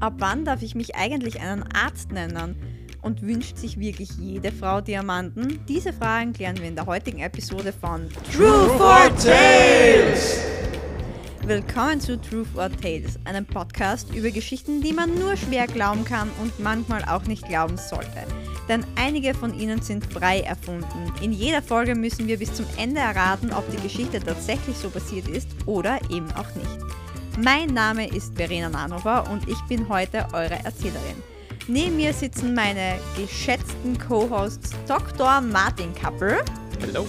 Ab wann darf ich mich eigentlich einen Arzt nennen? Und wünscht sich wirklich jede Frau Diamanten? Diese Fragen klären wir in der heutigen Episode von True for Tales! Willkommen zu Truth or Tales, einem Podcast über Geschichten, die man nur schwer glauben kann und manchmal auch nicht glauben sollte. Denn einige von ihnen sind frei erfunden. In jeder Folge müssen wir bis zum Ende erraten, ob die Geschichte tatsächlich so passiert ist oder eben auch nicht. Mein Name ist Verena Nanhofer und ich bin heute eure Erzählerin. Neben mir sitzen meine geschätzten Co-Hosts Dr. Martin Kappel Hallo.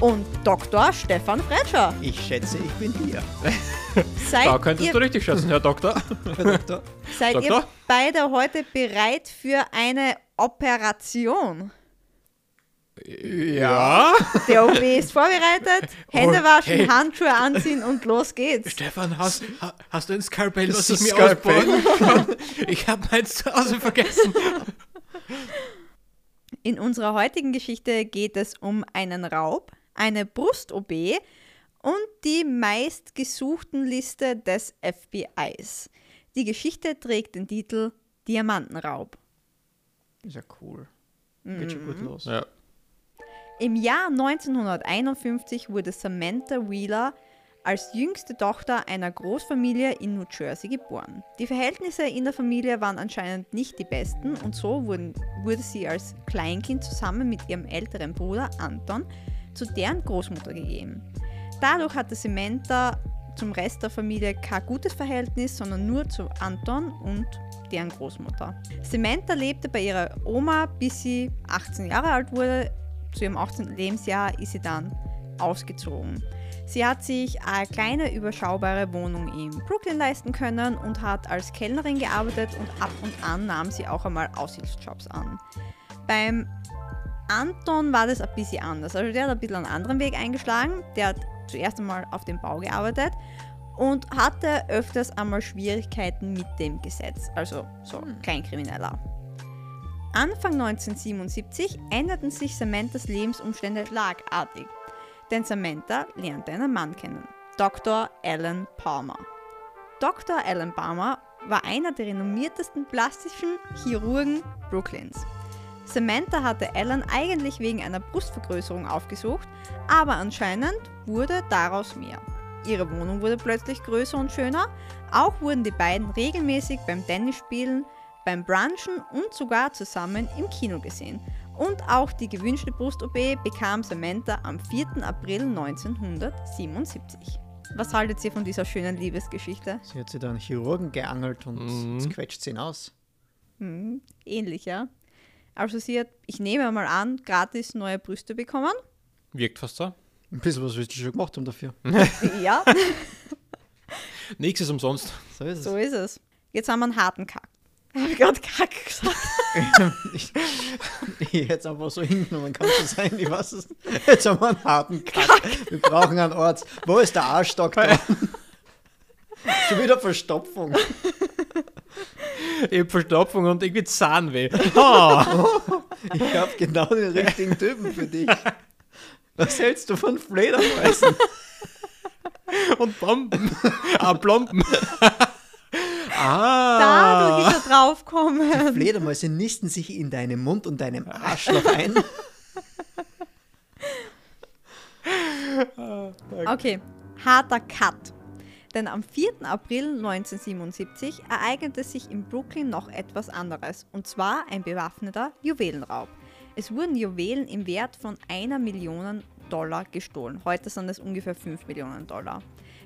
und Dr. Stefan Fretscher. Ich schätze, ich bin hier. Seid Da könntest ihr, du richtig schätzen, Herr Doktor. Herr Doktor. seid ihr Doktor? beide heute bereit für eine Operation? Ja. Der OP ist vorbereitet, Hände waschen, Okay. Handschuhe anziehen und los geht's. Stefan, hast, ha- hast du ein Skalpell, Das was ich mir ausbauen kann? Ich habe meins zu Hause vergessen. In unserer heutigen Geschichte geht es um einen Raub, eine Brust-OP und die meistgesuchten Liste des FBIs. Die Geschichte trägt den Titel Diamantenraub. Ist ja cool. Geht schon gut los. Ja. Im Jahr 1951 wurde Samantha Wheeler als jüngste Tochter einer Großfamilie in New Jersey geboren. Die Verhältnisse in der Familie waren anscheinend nicht die besten und so wurden, wurde sie als Kleinkind zusammen mit ihrem älteren Bruder Anton zu deren Großmutter gegeben. Dadurch hatte Samantha zum Rest der Familie kein gutes Verhältnis, sondern nur zu Anton und deren Großmutter. Samantha lebte bei ihrer Oma, bis sie 18 Jahre alt wurde. Zu ihrem 18. Lebensjahr ist sie dann ausgezogen. Sie hat sich eine kleine überschaubare Wohnung in Brooklyn leisten können und hat als Kellnerin gearbeitet und ab und an nahm sie auch einmal Aushilfsjobs an. Beim Anton war das ein bisschen anders. Also der hat ein bisschen einen anderen Weg eingeschlagen. Der hat zuerst einmal auf dem Bau gearbeitet und hatte öfters einmal Schwierigkeiten mit dem Gesetz. Also so Kleinkrimineller. Anfang 1977 änderten sich Samanthas Lebensumstände schlagartig. Denn Samantha lernte einen Mann kennen, Dr. Alan Palmer. Dr. Alan Palmer war einer der renommiertesten plastischen Chirurgen Brooklyns. Samantha hatte Alan eigentlich wegen einer Brustvergrößerung aufgesucht, aber anscheinend wurde daraus mehr. Ihre Wohnung wurde plötzlich größer und schöner, auch wurden die beiden regelmäßig beim Tennisspielen, beim Brunchen und sogar zusammen im Kino gesehen. Und auch die gewünschte Brust-OP bekam Samantha am 4. April 1977. Was haltet ihr von dieser schönen Liebesgeschichte? Sie hat sich da einen Chirurgen geangelt und Mhm. jetzt quetscht sie ihn aus. Hm, ähnlich, ja. Also sie hat, ich nehme mal an, gratis neue Brüste bekommen. Wirkt fast so. Ein bisschen was willst du schon gemacht haben dafür. ja, Nichts ist umsonst. So ist es. so ist es. Jetzt haben wir einen harten Kack. Habe ich gerade Kack gesagt? ich, ich hätte es einfach so hingenommen, kann so sein, ich weiß es. Jetzt haben wir einen harten Kack. Wir brauchen einen Ort. Wo ist der Arschstock da? Schon wieder Verstopfung. Ich hab Verstopfung und irgendwie Zahnweh. Ah, Ich habe genau den richtigen Typen für dich. Was hältst du von Fledermäusen? und Bomben. Ah, Plomben. Da, du ah. wieder draufkommen. Fledermäuse nisten sich in deinem Mund und deinem Arschloch ein. Okay, harter Cut. Denn am 4. April 1977 ereignete sich in Brooklyn noch etwas anderes, und zwar ein bewaffneter Juwelenraub. Es wurden Juwelen im Wert von einer Million Dollar gestohlen. Heute sind es ungefähr 5 Millionen Dollar.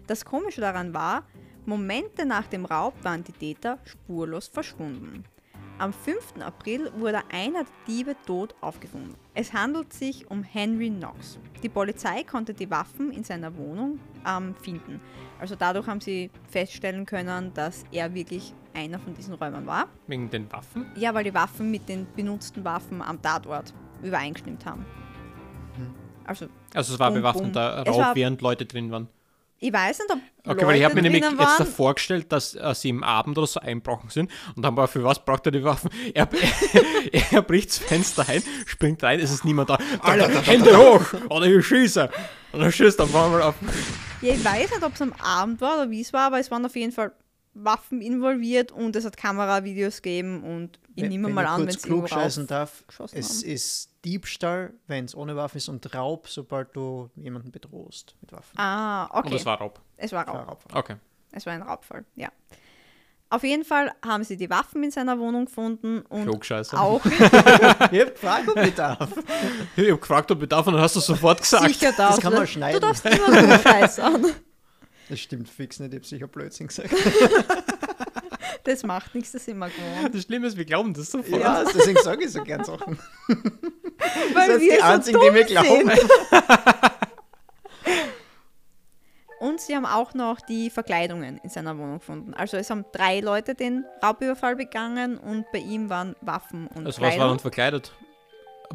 Das Komische daran war, Momente nach dem Raub waren die Täter spurlos verschwunden. Am 5. April wurde einer der Diebe tot aufgefunden. Es handelt sich um Henry Knox. Die Polizei konnte die Waffen in seiner Wohnung ähm, finden. Also dadurch haben sie feststellen können, dass er wirklich einer von diesen Räumern war. Wegen den Waffen? Ja, weil die Waffen mit den benutzten Waffen am Tatort übereingestimmt haben. Also Also es war bewaffneter. Es Raub, war- während Leute drin waren. Ich weiß nicht, ob Okay, weil ich habe mir Leute nämlich jetzt waren. davor gestellt, dass äh, sie im Abend oder so einbrochen sind und dann war für was braucht er die Waffen? Er, er bricht das Fenster ein, springt rein, es ist niemand da. Alle Hände hoch oder ich schieße. Und dann schießt er einmal auf. Ja, ich weiß nicht, ob es am Abend war oder wie es war, aber es waren auf jeden Fall Waffen involviert und es hat Kameravideos gegeben und ich nehme wenn mal ich an, wenn es klug scheißen darf, es haben. ist Diebstahl, wenn es ohne Waffe ist, und Raub, sobald du jemanden bedrohst mit Waffen. Ah, okay. Und das war Raub. es war Raub. Ja, Raub. Okay. Es war ein Raubfall, ja. Auf jeden Fall haben sie die Waffen in seiner Wohnung gefunden und auch Ich hab gefragt, ob ich darf. Ich habe gefragt, ob ich darf und dann hast du sofort gesagt. sicher darfst kann du- man schneiden. Du darfst immer nur scheißern. Das stimmt fix nicht, ich hab sicher Blödsinn gesagt. Das macht nichts, das sind wir gewohnt. Das Schlimme ist, wir glauben das sofort. Ja, deswegen sage ich so gern Sachen. Weil Das sind wir die so einzigen, dumm die mir glauben. sind. Und sie haben auch noch die Verkleidungen in seiner Wohnung gefunden. Also es haben drei Leute den Raubüberfall begangen und bei ihm waren Waffen und Also was war Kleidung. dann verkleidet?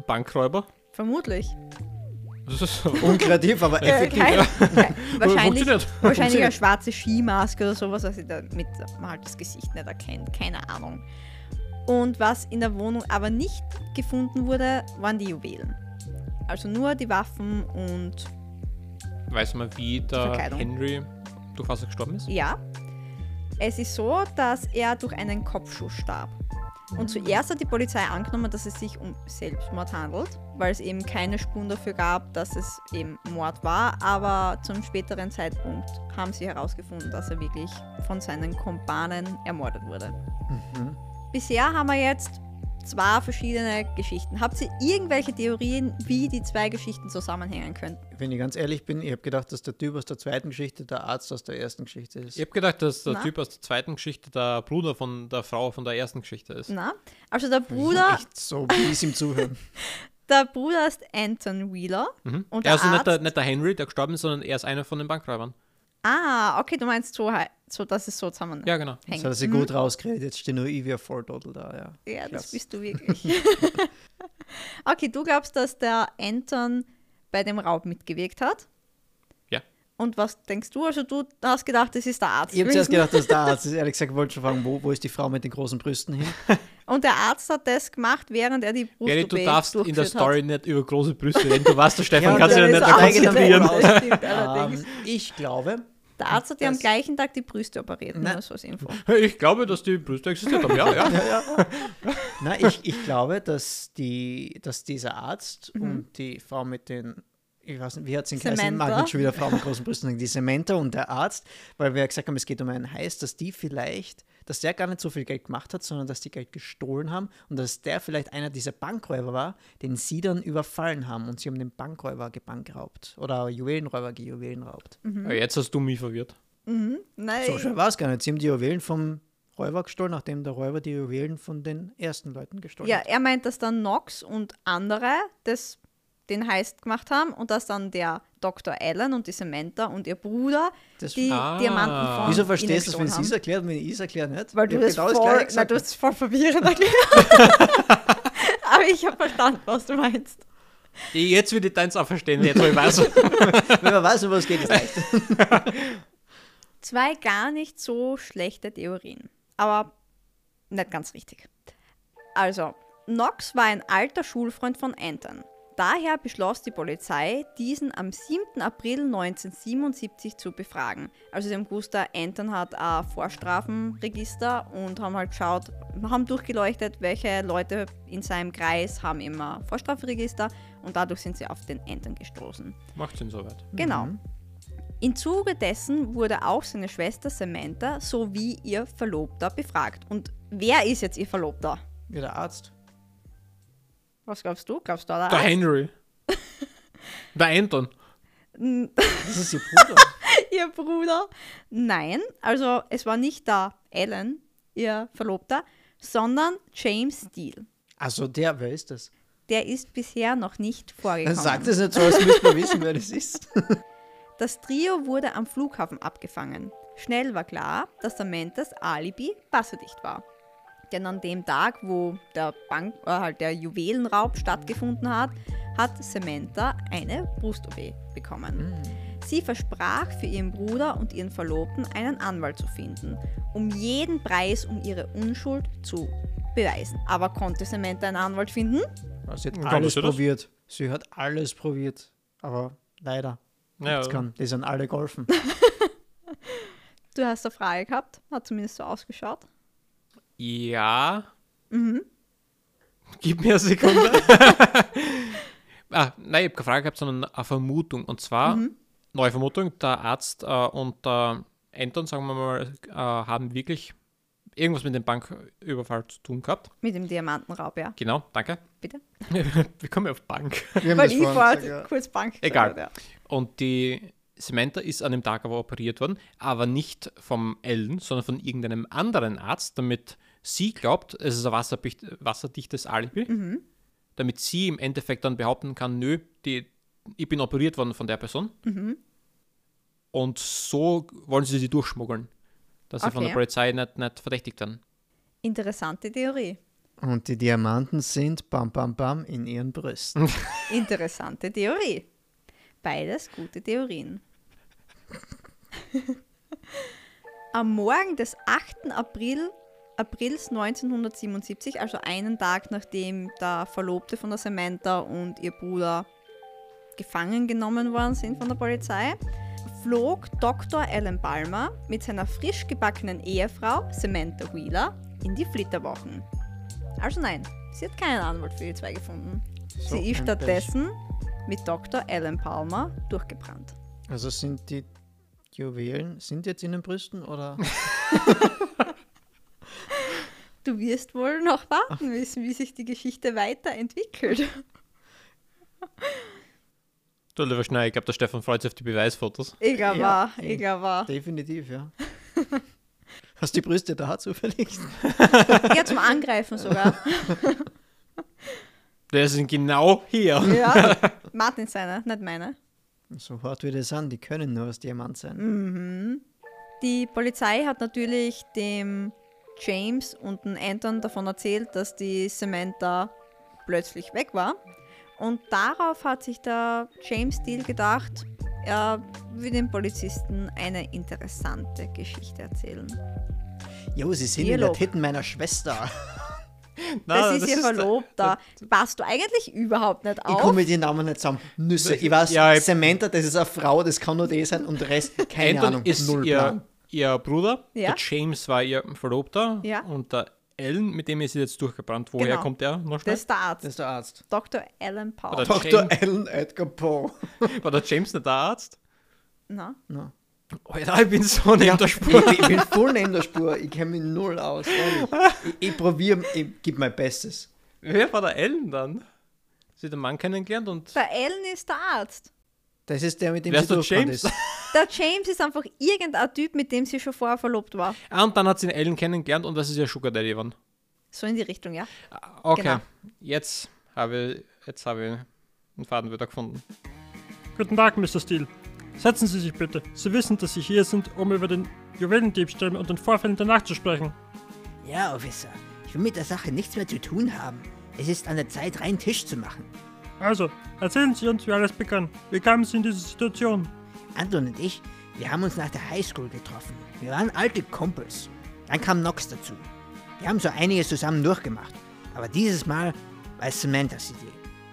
Bankräuber? Vermutlich. Das ist so. Unkreativ, aber Äh, effektiv. kein, kein, wahrscheinlich wahrscheinlich eine schwarze Skimaske oder sowas, also damit man halt das Gesicht nicht erkennt. Keine Ahnung. Und was in der Wohnung aber nicht gefunden wurde, waren die Juwelen. Also nur die Waffen und Weiß man, wie der. Henry durch was er gestorben ist? Ja. Es ist so, dass er durch einen Kopfschuss starb. Und zuerst hat die Polizei angenommen, dass es sich um Selbstmord handelt, weil es eben keine Spuren dafür gab, dass es eben Mord war. Aber zum späteren Zeitpunkt haben sie herausgefunden, dass er wirklich von seinen Kumpanen ermordet wurde. Mhm. Bisher haben wir jetzt zwei verschiedene Geschichten. Habt ihr irgendwelche Theorien, wie die zwei Geschichten zusammenhängen könnten? Wenn ich ganz ehrlich bin, ich habe gedacht, dass der Typ aus der zweiten Geschichte der Arzt aus der ersten Geschichte ist. Ich habe gedacht, dass der Na? Typ aus der zweiten Geschichte der Bruder von der Frau von der ersten Geschichte ist. Na? Also der Bruder, Echt so, wie es ihm zuhören. der Bruder ist Anton Wheeler Mhm. und er der ist also nicht der, Arzt nicht der Henry, der gestorben ist, sondern er ist einer von den Bankräubern. Ah, okay, du meinst so, so dass es so zusammenhängt. Ja, genau. Das hat er sich gut rausgeredet. Jetzt steht nur ich ein Volltotal da, ja. Ja, das bist du wirklich. okay, du glaubst, dass der Anton bei dem Raub mitgewirkt hat? Ja. Und was denkst du? Also du hast gedacht, das ist der Arzt. Ich habe zuerst gedacht, dass der Arzt ist. Ehrlich gesagt, wollte schon fragen, wo, wo ist die Frau mit den großen Brüsten hin? Und der Arzt hat das gemacht, während er die Brust Gary, du darfst in der Story nicht über große Brüste reden. Du weißt, der Stefan Ja, kann sich ja der nicht ist da konzentrieren. Das stimmt allerdings. ähm, ich glaube, Der Arzt hat ja am gleichen Tag die Brüste operiert, Na- nur so als Info. Ich glaube, dass die Brüste existiert haben. Ja, ja. Nein, ich, ich glaube, dass, die, dass dieser Arzt Mhm. und die Frau mit den, ich weiß nicht, wie hat Samantha. mag nicht schon wieder Frau mit großen Brüsten die Samantha und der Arzt, weil wir ja gesagt haben, es geht um einen Heiß, dass die vielleicht, dass der gar nicht so viel Geld gemacht hat, sondern dass die Geld gestohlen haben und dass der vielleicht einer dieser Bankräuber war, den sie dann überfallen haben und sie haben den Bankräuber gebankraubt oder Juwelenräuber gejuwelenraubt. Mhm. Ja, Jetzt hast du mich verwirrt. Nein, So schön war es gar nicht. Sie haben die Juwelen vom Räuber gestohlen, nachdem der Räuber die Juwelen von den ersten Leuten gestohlen ja, hat. er meint, dass dann Knox und andere das, den Heist gemacht haben und dass dann der Dr. Allen und die Samantha und ihr Bruder Das- die Ah. Diamanten von Wieso verstehst du es, wenn sie es erklärt und wenn ich es erkläre nicht? Weil du das, genau das voll, Gleiche nein, du hast es voll verwirrend erklärt. Aber ich habe verstanden, was du meinst. Jetzt würde ich deins auch verstehen, jetzt wo ich weiß. Wenn man weiß, um was es geht, ist leicht. Zwei gar nicht so schlechte Theorien, aber nicht ganz richtig. Also, Knox war ein alter Schulfreund von Anton. Daher beschloss die Polizei, diesen am 7. April 1977 zu befragen. Also sie haben gewusst, der Anton hat ein Vorstrafenregister und haben halt geschaut, haben durchgeleuchtet, welche Leute in seinem Kreis haben immer Vorstrafenregister und dadurch sind sie auf den Anton gestoßen. Macht Sinn soweit. Genau. Im Zuge dessen wurde auch seine Schwester Samantha sowie ihr Verlobter befragt. Und wer ist jetzt ihr Verlobter? Wie der Arzt. Was glaubst du? Glaubst du der Der? Henry. Der Anton. Das ist ihr Bruder. ihr Bruder? Nein, also es war nicht der Alan, ihr Verlobter, sondern James Steele. Also der, wer ist das? Der ist bisher noch nicht Dann vorgekommen. sagt es nicht so, als müsste man wissen, wer das ist. Das Trio wurde am Flughafen abgefangen. Schnell war klar, dass Samanthas Alibi wasserdicht war. Denn an dem Tag, wo der Bank, äh, halt der Juwelenraub stattgefunden hat, hat Samantha eine Brust-OP bekommen. Sie versprach für ihren Bruder und ihren Verlobten einen Anwalt zu finden, um jeden Preis um ihre Unschuld zu beweisen. Aber konnte Samantha einen Anwalt finden? Sie hat alles probiert. Sie hat alles probiert. Aber leider. Ja, nichts kann. Die sind alle geholfen. Du hast eine Frage gehabt, hat zumindest so ausgeschaut. Ja. Mhm. Gib mir eine Sekunde. ah, nein, ich habe keine Frage gehabt, sondern eine Vermutung. Und zwar, Mhm. neue Vermutung, der Arzt äh, und der Anton, sagen wir mal, äh, haben wirklich irgendwas mit dem Banküberfall zu tun gehabt. Mit dem Diamantenraub, ja. Genau, danke. Bitte? Wir kommen auf Bank. Wir haben Weil ich gesagt, ja. kurz Bank gesagt Egal. habe, Ja. Und die Samantha ist an dem Tag aber operiert worden, aber nicht vom Ellen, sondern von irgendeinem anderen Arzt, damit sie glaubt, es ist ein wasserdicht- wasserdichtes Alibi, Mhm. damit sie im Endeffekt dann behaupten kann, nö, die, ich bin operiert worden von der Person. Mhm. Und so wollen sie sie durchschmuggeln, dass sie von Okay. der Polizei nicht, nicht verdächtigt werden. Interessante Theorie. Und die Diamanten sind bam bam bam in ihren Brüsten. Interessante Theorie. Beides gute Theorien. Am Morgen des 8. April, Aprils 1977, also einen Tag nachdem der Verlobte von der Samantha und ihr Bruder gefangen genommen worden sind von der Polizei, flog Dr. Alan Palmer mit seiner frisch gebackenen Ehefrau Samantha Wheeler in die Flitterwochen. Also nein, sie hat keinen Anwalt für die zwei gefunden. So sie ist stattdessen mit Dr. Alan Palmer durchgebrannt. Also sind die Juwelen, sind jetzt in den Brüsten oder? Du wirst wohl noch warten müssen, wie sich die Geschichte weiterentwickelt. Du, lieber Schneider, ich glaube, der Stefan freut sich auf die Beweisfotos. Egal Ja, war, egal war. Definitiv, ja. Hast du die Brüste da zufällig? Ja, zum Angreifen sogar. Der sind genau hier. Ja, Martin seine, nicht meine. So hart wie das an, die können nur aus Diamant sein. Mhm. Die Polizei hat natürlich dem James und dem Anton davon erzählt, dass die Samantha plötzlich weg war. Und darauf hat sich der James Steele gedacht, er will den Polizisten eine interessante Geschichte erzählen. Jo, sie sind in Dialog. der Titten meiner Schwester. Das ist ihr Verlobter. Passt du eigentlich überhaupt nicht Ich auf? komme mit den Namen nicht zusammen. Nüsse. Ich weiß, Ja, ich- Samantha, das ist eine Frau, das kann nur die sein und der Rest, keine Anton Ahnung. ist null ihr, Plan. Ihr Bruder, Ja. der James war ihr Verlobter Ja. und der Ellen, mit dem ist sie jetzt durchgebrannt. Woher Genau. kommt der noch schnell? das ist der Arzt. Das ist der Arzt. Dr. Alan Paul. Dr. James. Alan Edgar Poe. War der James nicht der Arzt? Na? No. Alter, ich bin so neben der Spur. Ich, ich bin voll neben der Spur. Ich kenne mich null aus. Ich, ich probiere, ich gebe mein Bestes. Wer war der Ellen dann? Sie hat den Mann kennengelernt und Der Alan ist der Arzt. Das ist der, mit dem Wer sie ist der James? ist. Einfach irgendein Typ, mit dem sie schon vorher verlobt war. Ah, und dann hat sie den Ellen kennengelernt und das ist ihr Sugar Daddy geworden. So in die Richtung, ja. Ah, Okay, Genau. jetzt habe ich, jetzt habe ich einen Faden wieder gefunden. Guten Tag, Mr. Steele. Setzen Sie sich bitte. Sie wissen, dass Sie hier sind, um über den Juwelendiebstahl und den Vorfällen danach zu sprechen. Ja, Officer. Ich will mit der Sache nichts mehr zu tun haben. Es ist an der Zeit, reinen Tisch zu machen. Also, erzählen Sie uns, wie alles begann. Wie kamen Sie in diese Situation? Anton und ich, wir haben uns nach der Highschool getroffen. Wir waren alte Kumpels. Dann kam Nox dazu. Wir haben so einiges zusammen durchgemacht. Aber dieses Mal war es Samanthas Idee.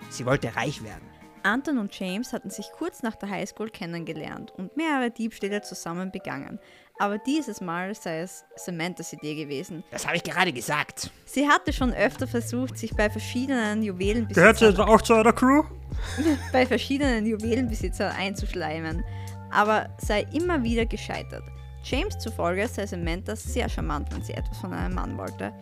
Sie wollte reich werden. Anton und James hatten sich kurz nach der Highschool kennengelernt und mehrere Diebstähle zusammen begangen. Aber dieses Mal sei es Samanthas Idee gewesen. Das habe ich gerade gesagt. Sie hatte schon öfter versucht, sich bei verschiedenen Gehört sie Juwelenbesitzern, auch zu eurer Crew? bei verschiedenen Juwelenbesitzern einzuschleimen, aber sei immer wieder gescheitert. James zufolge sei Samantha sehr charmant, wenn sie etwas von einem Mann wollte.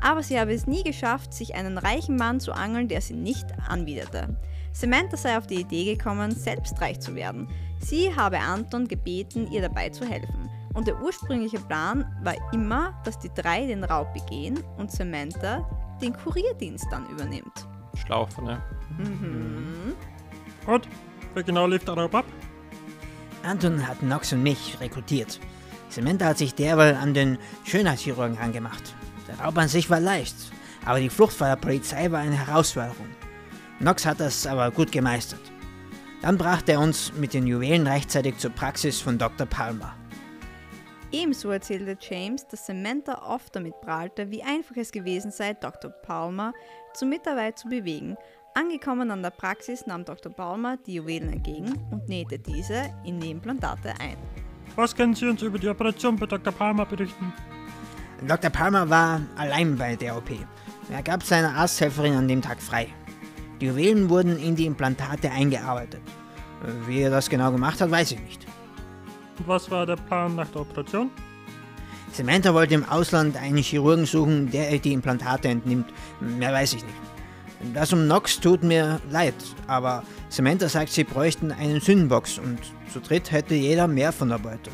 Aber sie habe es nie geschafft, sich einen reichen Mann zu angeln, der sie nicht anwiderte. Samantha sei auf die Idee gekommen, selbst reich zu werden. Sie habe Anton gebeten, ihr dabei zu helfen. Und der ursprüngliche Plan war immer, dass die drei den Raub begehen und Samantha den Kurierdienst dann übernimmt. Schlau von ihr. Und? Wer genau lief der Raub ab? Anton hat Nox und mich rekrutiert. Samantha hat sich derweil an den Schönheitschirurgen angemacht. Der Raub an sich war leicht, aber die Flucht vor der Polizei war eine Herausforderung. Nox hat das aber gut gemeistert. Dann brachte er uns mit den Juwelen rechtzeitig zur Praxis von Dr. Palmer. Ebenso erzählte James, dass Samantha oft damit prahlte, wie einfach es gewesen sei, Dr. Palmer zur Mitarbeit zu bewegen. Angekommen an der Praxis nahm Dr. Palmer die Juwelen entgegen und nähte diese in die Implantate ein. Was können Sie uns über die Operation bei Dr. Palmer berichten? Dr. Palmer war allein bei der OP. Er gab seiner Arzthelferin an dem Tag frei. Die Juwelen wurden in die Implantate eingearbeitet. Wie er das genau gemacht hat, weiß ich nicht. Und was war der Plan nach der Operation? Samantha wollte im Ausland einen Chirurgen suchen, der ihr die Implantate entnimmt. Mehr weiß ich nicht. Das um Nox tut mir leid, aber Samantha sagt, sie bräuchten einen Sündenbox und zu dritt hätte jeder mehr von der Beute.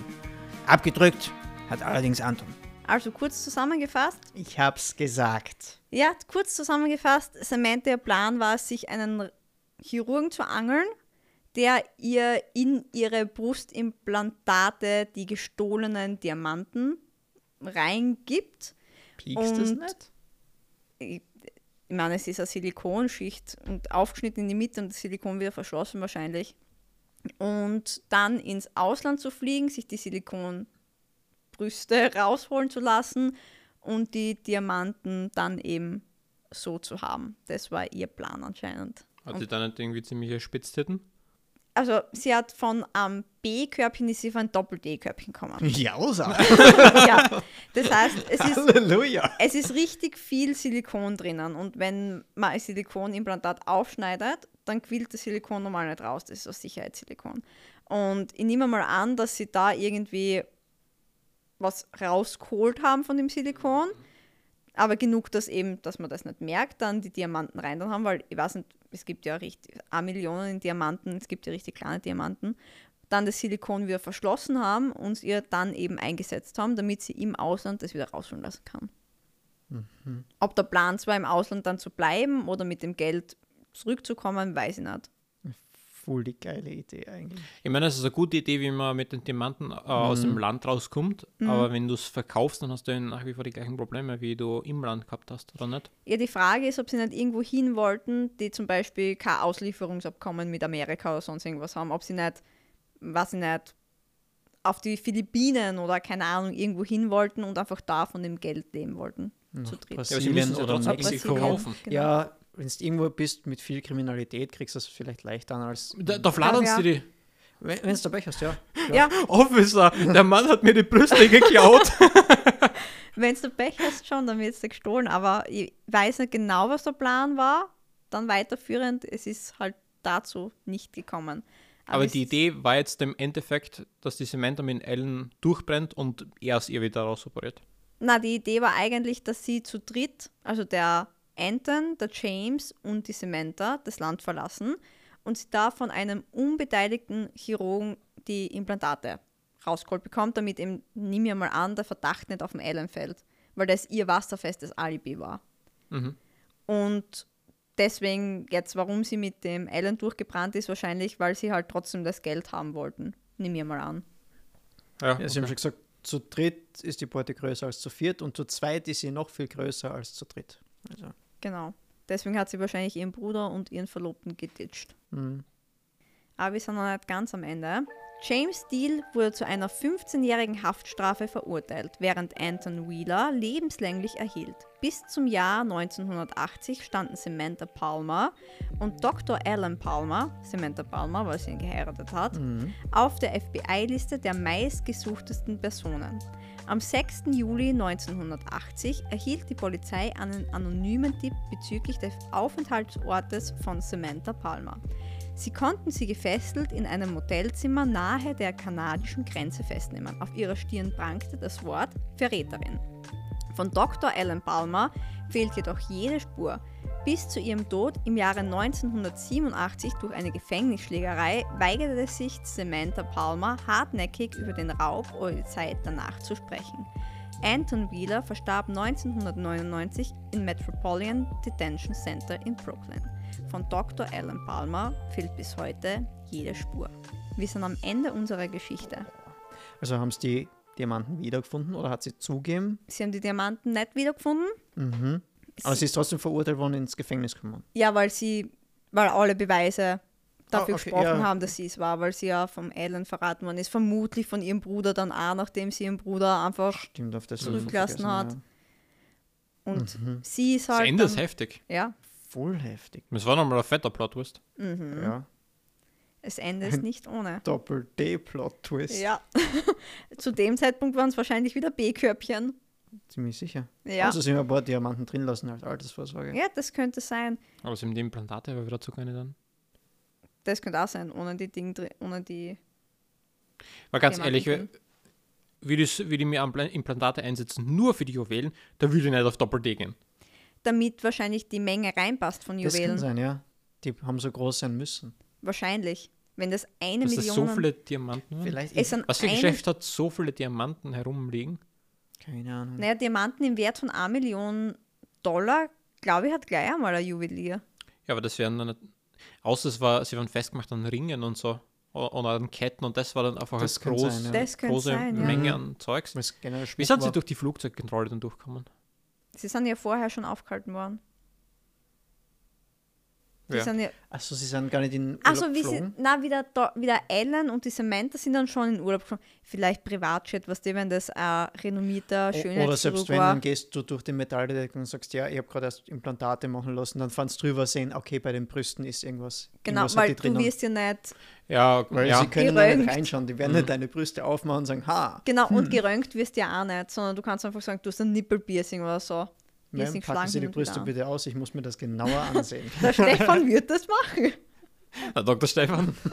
Abgedrückt hat allerdings Anton. Also kurz zusammengefasst. Ich hab's gesagt. Ja, kurz zusammengefasst, Samantha ihr Plan war es, sich einen Chirurgen zu angeln, der ihr in ihre Brustimplantate die gestohlenen Diamanten reingibt. Piekst das nicht? Ich, meine, es ist eine Silikonschicht und aufgeschnitten in die Mitte und das Silikon wieder verschlossen wahrscheinlich. Und dann ins Ausland zu fliegen, sich die Silikonbrüste rausholen zu lassen und die Diamanten dann eben so zu haben. Das war ihr Plan anscheinend. Hat sie da nicht irgendwie ziemliche Spitztitten? Also sie hat von einem B-Körbchen ist sie auf ein Doppel-D-Körbchen gekommen. Ja, Rosa. ja, das heißt, es ist Halleluja. Es ist richtig viel Silikon drinnen und wenn man ein Silikonimplantat aufschneidet, dann quillt das Silikon normal nicht raus. Das ist so Sicherheitssilikon. Und ich nehme mal an, dass sie da irgendwie was rausgeholt haben von dem Silikon, aber genug, dass eben, dass man das nicht merkt, dann die Diamanten rein dann haben, weil ich weiß nicht, es gibt ja richtig eine Million in Diamanten, es gibt ja richtig kleine Diamanten, dann das Silikon wieder verschlossen haben und ihr dann eben eingesetzt haben, damit sie im Ausland das wieder rausholen lassen kann. Ob der Plan zwar im Ausland dann zu bleiben oder mit dem Geld zurückzukommen, weiß ich nicht. Voll die geile Idee eigentlich. Ich meine, es ist eine gute Idee, wie man mit den Diamanten äh, aus dem Land rauskommt, aber wenn du es verkaufst, dann hast du nach wie vor die gleichen Probleme, wie du im Land gehabt hast, oder nicht? Ja, die Frage ist, ob sie nicht irgendwo hin wollten, die zum Beispiel kein Auslieferungsabkommen mit Amerika oder sonst irgendwas haben, ob sie nicht, weiß ich nicht, auf die Philippinen oder keine Ahnung, irgendwo hin wollten und einfach da von dem Geld leben wollten. zu dritt. Ja, sie oder Mexiko. Brasilien. kaufen. Genau. Ja, wenn du irgendwo bist mit viel Kriminalität, kriegst du es vielleicht leichter an als. Da, da fladern Ja, sie die. Wenn du dabei hast, ja. Ja, Officer, der Mann hat mir die Brüste geklaut. wenn du Pech hast schon, dann wird es dir gestohlen. Aber ich weiß nicht genau, was der Plan war. Dann weiterführend, es ist halt dazu nicht gekommen. Aber es die Idee war jetzt im Endeffekt, dass die Samantha mit Ellen durchbrennt und er es ihr wieder rausoperiert. Na, die Idee war eigentlich, dass sie zu dritt, also der Anton, der James und die Samantha, das Land verlassen und sie da von einem unbeteiligten Chirurgen die Implantate rausgeholt bekommt, damit eben, nimm mir mal an, der Verdacht nicht auf dem Alan fällt, weil das ihr wasserfestes Alibi war. Mhm. Und deswegen jetzt, warum sie mit dem Alan durchgebrannt ist, wahrscheinlich, weil sie halt trotzdem das Geld haben wollten. Nimm mir mal an. Ja, ja sie haben schon gesagt, zu dritt ist die Beute größer als zu viert und zu zweit ist sie noch viel größer als zu dritt. Also, Genau. Deswegen hat sie wahrscheinlich ihren Bruder und ihren Verlobten geditcht. mhm. Aber wir sind noch nicht ganz am Ende. James Steele wurde zu einer 15-jährigen Haftstrafe verurteilt, während Anton Wheeler lebenslänglich erhielt. Bis zum Jahr 1980 standen Samantha Palmer und Dr. Alan Palmer, Samantha Palmer, weil sie ihn geheiratet hat, auf der FBI-Liste der meistgesuchtesten Personen. Am 6. Juli 1980 erhielt die Polizei einen anonymen Tipp bezüglich des Aufenthaltsortes von Samantha Palmer. Sie konnten sie gefesselt in einem Motelzimmer nahe der kanadischen Grenze festnehmen. Auf ihrer Stirn prangte das Wort Verräterin. Von Dr. Alan Palmer fehlt jedoch jede Spur. Bis zu ihrem Tod im Jahre 1987 durch eine Gefängnisschlägerei weigerte sich Samantha Palmer hartnäckig über den Raub oder die Zeit danach zu sprechen. Anton Wheeler verstarb 1999 im Metropolitan Detention Center in Brooklyn. Von Dr. Alan Palmer fehlt bis heute jede Spur. Wir sind am Ende unserer Geschichte. also haben sie die Diamanten wiedergefunden oder hat sie zugeben? Sie haben die Diamanten nicht wiedergefunden. Mhm. Aber sie ist trotzdem verurteilt worden, ins Gefängnis gekommen. Ja, weil sie, weil alle Beweise dafür Ah, okay, gesprochen ja. haben, dass sie es war, weil sie ja vom Alan verraten worden ist. Vermutlich von ihrem Bruder dann auch, nachdem sie ihren Bruder einfach Stimmt, auf das Zurückgelassen hat. vergessen, und sie ist das halt. Ende ist heftig. ja, Ja. Voll heftig. Das war nochmal ein fetter Plot-Twist. mhm. Ja. Das Ende ist nicht ohne. Doppel-D-Plot-Twist. Ja. Zu dem Zeitpunkt waren es wahrscheinlich wieder B-Körbchen. Ziemlich sicher. Ja. Also sind wir ein paar Diamanten drin lassen als Altersvorsorge. Ja, das könnte sein. Aber sind die Implantate aber wieder zu keine dann? Das könnte auch sein, ohne die Ding drin, ohne die. Weil ganz Diamanten ehrlich, wie die, wie die mir Implantate einsetzen, nur für die Juwelen, da würde ich nicht auf Doppel-D gehen. Damit wahrscheinlich die Menge reinpasst von das kann Juwelen. sein, ja. Die haben so groß sein müssen. Wahrscheinlich. Wenn das eine Dass das Million. so viele Diamanten. Vielleicht. es Was für ein Geschäft hat so viele Diamanten herumliegen? Keine Ahnung. Naja, Diamanten im Wert von 1 Million Dollar, glaube ich, hat gleich einmal ein Juwelier. Ja, aber das wären dann nicht. Außer es war, sie waren festgemacht an Ringen und so. Oder an Ketten und das war dann einfach Das eine kann groß, sein, ja. Das große sein, ja. Menge an Zeugs. Wie sind sie durch die Flugzeugkontrolle dann durchgekommen? Sie sind ja vorher schon aufgehalten worden. Die Ja. sind ja, Achso, sie sind gar nicht in Urlaub also wie sie, geflogen? na, wieder, da, wieder Ellen und die Samantha sind dann schon in Urlaub geflogen. Vielleicht Privatjet, was die, wenn das ein renommierter O- Oder selbst wenn, dann gehst du durch den Metalldetektor und sagst, ja, ich habe gerade erst Implantate machen lassen, dann fandst drüber sehen, okay, bei den Brüsten ist irgendwas. Genau, irgendwas weil du wirst ja nicht, Ja, Weil ja. sie können ja nicht Gerönt. reinschauen, die Mhm. werden nicht deine Brüste aufmachen und sagen, ha, genau, Hm. und geröntgt wirst du ja auch nicht, sondern du kannst einfach sagen, du hast ein Nippelpiercing oder so. Ma'am, packen Sie die Brüste bitte aus, ich muss mir das genauer ansehen. Der Stefan wird das machen. Herr Dr. Stefan.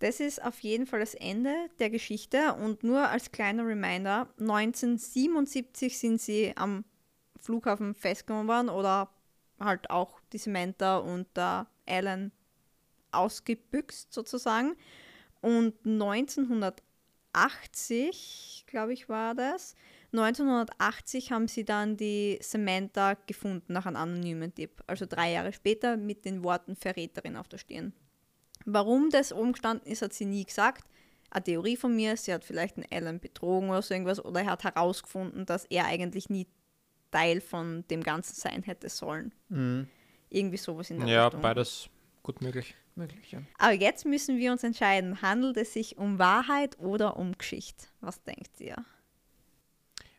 Das ist auf jeden Fall das Ende der Geschichte und nur als kleiner Reminder, 1977 sind sie am Flughafen festgenommen worden oder halt auch die Samantha und der Alan ausgebüxt sozusagen. Und 1980, glaube ich, war das. 1980 haben sie dann die Samantha gefunden nach einem anonymen Tipp. Also drei Jahre später mit den Worten Verräterin auf der Stirn. Warum das oben gestanden ist, hat sie nie gesagt. Eine Theorie von mir, sie hat vielleicht einen Alan betrogen oder so irgendwas oder er hat herausgefunden, dass er eigentlich nie Teil von dem Ganzen sein hätte sollen. Mhm. Irgendwie sowas in der Ja, Richtung. beides gut möglich. Möglich, ja. Aber jetzt müssen wir uns entscheiden, handelt es sich um Wahrheit oder um Geschichte? Was denkt ihr?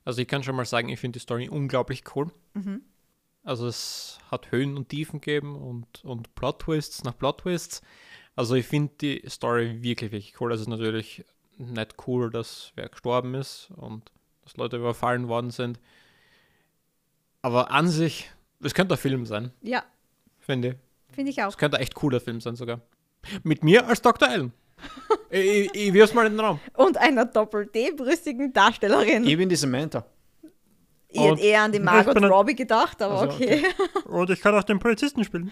Also ich kann schon mal sagen, ich finde die Story unglaublich cool. Mhm. Also es hat Höhen und Tiefen gegeben und, und Plot-Twists nach Plot-Twists. Also ich finde die Story wirklich, wirklich cool. Es ist natürlich nicht cool, dass wer gestorben ist und dass Leute überfallen worden sind. Aber an sich, es könnte ein Film sein, Ja, finde ich. finde ich auch. Es könnte ein echt cooler Film sein sogar. Mit mir als Dr. Allen. Ich ich, wirf's mal in den Raum. Und einer doppel-D-brüstigen Darstellerin. Ich bin die Samantha. Ich hätte Und- eher an die Margot Robbie gedacht, aber Also, okay. Oder ich kann auch den Polizisten spielen.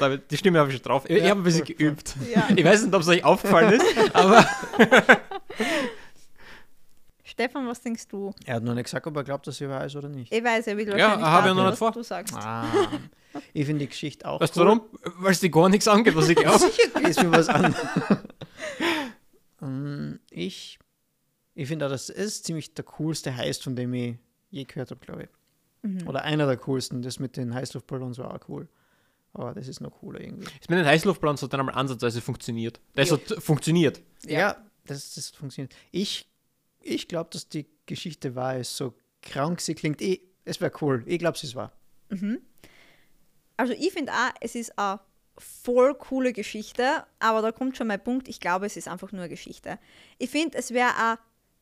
Da- Die Stimme habe ich schon drauf. Ich, ich Ja, habe ein bisschen geübt. Ja. Ich weiß nicht, ob es euch aufgefallen ist, aber Stefan, was denkst du? Er hat noch nicht gesagt, ob er glaubt, dass sie wahr ist oder nicht. Ich weiß, er will Ja, wahrscheinlich habe ich noch nicht was vor. du sagst. Ah, ich finde die Geschichte auch weißt du cool. warum? Weil es dir gar nichts angeht, was ich glaube. Sicher ist mir was an. Ähm, ich ich finde auch, das ist ziemlich der coolste Heist, von dem ich je gehört habe, glaube ich. Mhm. Oder einer der coolsten. Das mit den Heißluftballons war auch cool. Aber das ist noch cooler irgendwie. Ist mit den Heißluftballons hat dann einmal ansatzweise funktioniert. Das hat funktioniert. Ja, das, das funktioniert. Ich, ich glaube, dass die Geschichte wahr ist. So krank sie klingt. Ich, es wäre cool. Ich glaube, sie ist wahr. Also ich finde auch, es ist eine voll coole Geschichte, aber da kommt schon mein Punkt, ich glaube, es ist einfach nur eine Geschichte. Ich finde, es wäre ein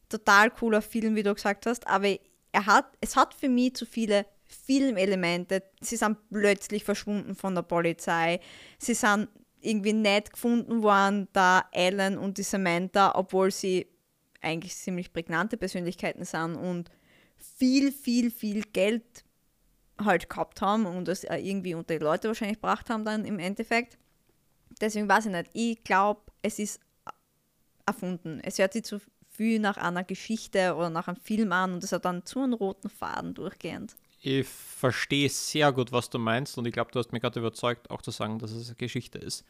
total cooler Film, wie du gesagt hast, aber er hat, es hat für mich zu viele Filmelemente. Sie sind plötzlich verschwunden von der Polizei. Sie sind irgendwie nicht gefunden worden, da Alan und die Samantha, obwohl sie eigentlich ziemlich prägnante Persönlichkeiten sind und viel, viel, viel Geld halt gehabt haben und das äh, irgendwie unter die Leute wahrscheinlich gebracht haben dann im Endeffekt. Deswegen weiß ich nicht. Ich glaube, es ist erfunden. Es hört sich zu viel nach einer Geschichte oder nach einem Film an und es hat dann zu einem roten Faden durchgehend. Ich verstehe sehr gut, was du meinst und ich glaube, du hast mich gerade überzeugt, auch zu sagen, dass es eine Geschichte ist.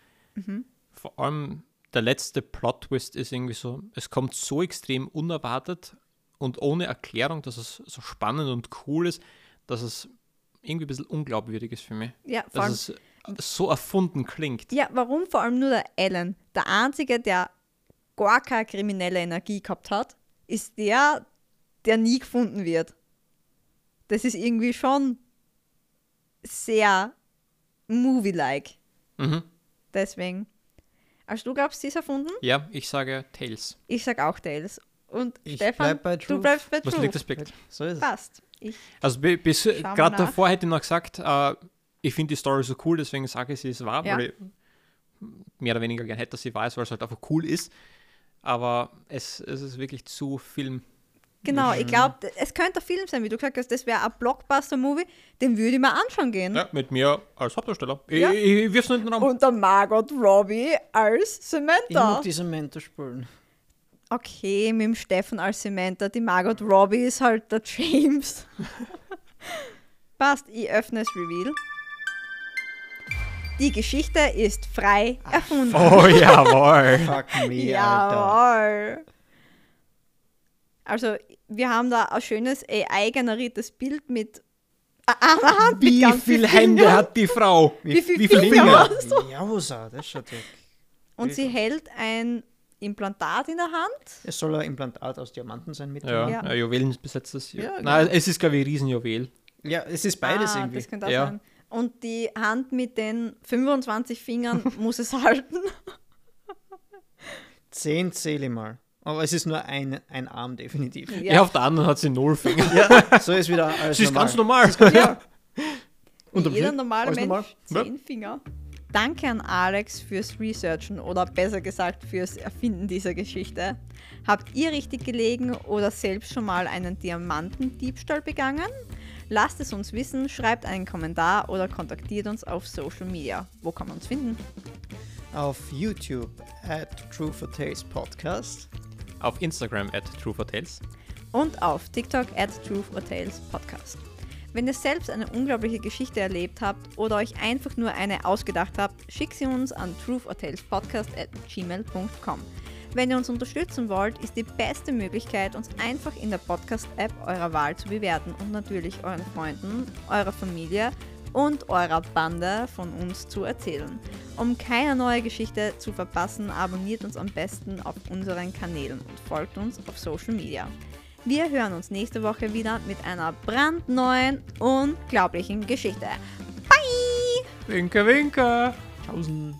Vor allem der letzte Plot-Twist ist irgendwie so, es kommt so extrem unerwartet und ohne Erklärung, dass es so spannend und cool ist, dass es irgendwie ein bisschen unglaubwürdig ist für mich. Ja, vor allem, Dass es so erfunden klingt. ja, warum vor allem nur der Alan? Der Einzige, der gar keine kriminelle Energie gehabt hat, ist der, der nie gefunden wird. Das ist irgendwie schon sehr movie-like. Mhm. Deswegen. Also du glaubst, sie ist erfunden? Ja, ich sage Tales. Ich sag auch Tales. Und Ich Stefan, bleib bei du bleibst bei Was Truth. liegt das Pick? So ist es. Passt. Ich, Also bi- bis gerade davor hätte ich noch gesagt, äh, ich finde die Story so cool, deswegen sage ich, sie ist wahr, Ja. weil ich mehr oder weniger gern hätte, dass sie wahr ist, weil es halt einfach cool ist. Aber es, es ist wirklich zu Film. Genau, ich glaube, es könnte ein Film sein, wie du gesagt hast, das wäre ein Blockbuster-Movie, den würde ich mir anschauen gehen. Ja, mit mir als Hauptdarsteller. Ja. Ich, ich wirf's nur in den Raum. Und der Margot Robbie als Ich Samantha. mag diese Mentor spielen. Okay, mit dem Stefan als Samantha. Die Margot Robbie ist halt der James. Passt, ich öffne das Reveal. Die Geschichte ist frei erfunden. Oh, jawohl. Fuck me, Alter. Also, wir haben da ein schönes AI-generiertes Bild mit einer Hand mit Wie ganz viele Hände hat die Frau? Wie viele wie viele Finger? Finger? Ja, auch, das schaut weg. Und sie hält ein Implantat in der Hand. Es soll ein Implantat aus Diamanten sein mit Ja, Ja. ja. Juwelenbesetztes. Ju Ja, Nein, genau. es ist, glaube ich, ein Riesenjuwel. Ja, es ist beides ah, irgendwie. Das könnte auch Ja. sein. Und die Hand mit den 25 Fingern muss es halten. Zehn zähle ich mal. Aber es ist nur ein, ein Arm, definitiv. Ja. auf der anderen hat sie null Finger. Ja, so ist wieder alles Sie ist normal. ganz normal. Ja. Und am jeder normale Alles Mensch normal? zehn Finger. Danke an Alex fürs Researchen oder besser gesagt fürs Erfinden dieser Geschichte. Habt ihr richtig gelegen oder selbst schon mal einen Diamantendiebstahl begangen? Lasst es uns wissen, schreibt einen Kommentar oder kontaktiert uns auf Social Media. Wo kann man uns finden? Auf YouTube at True for Tales Podcast. Auf Instagram at True for Tales. und auf TikTok at Truth or Tales Podcast. Wenn ihr selbst eine unglaubliche Geschichte erlebt habt oder euch einfach nur eine ausgedacht habt, schickt sie uns an truthtalespodcast at gmail.com. Wenn ihr uns unterstützen wollt, ist die beste Möglichkeit, uns einfach in der Podcast-App eurer Wahl zu bewerten und natürlich euren Freunden, eurer Familie und eurer Bande von uns zu erzählen. Um keine neue Geschichte zu verpassen, abonniert uns am besten auf unseren Kanälen und folgt uns auf Social Media. Wir hören uns nächste Woche wieder mit einer brandneuen, unglaublichen Geschichte. Bye! Winke, winke. Tausend.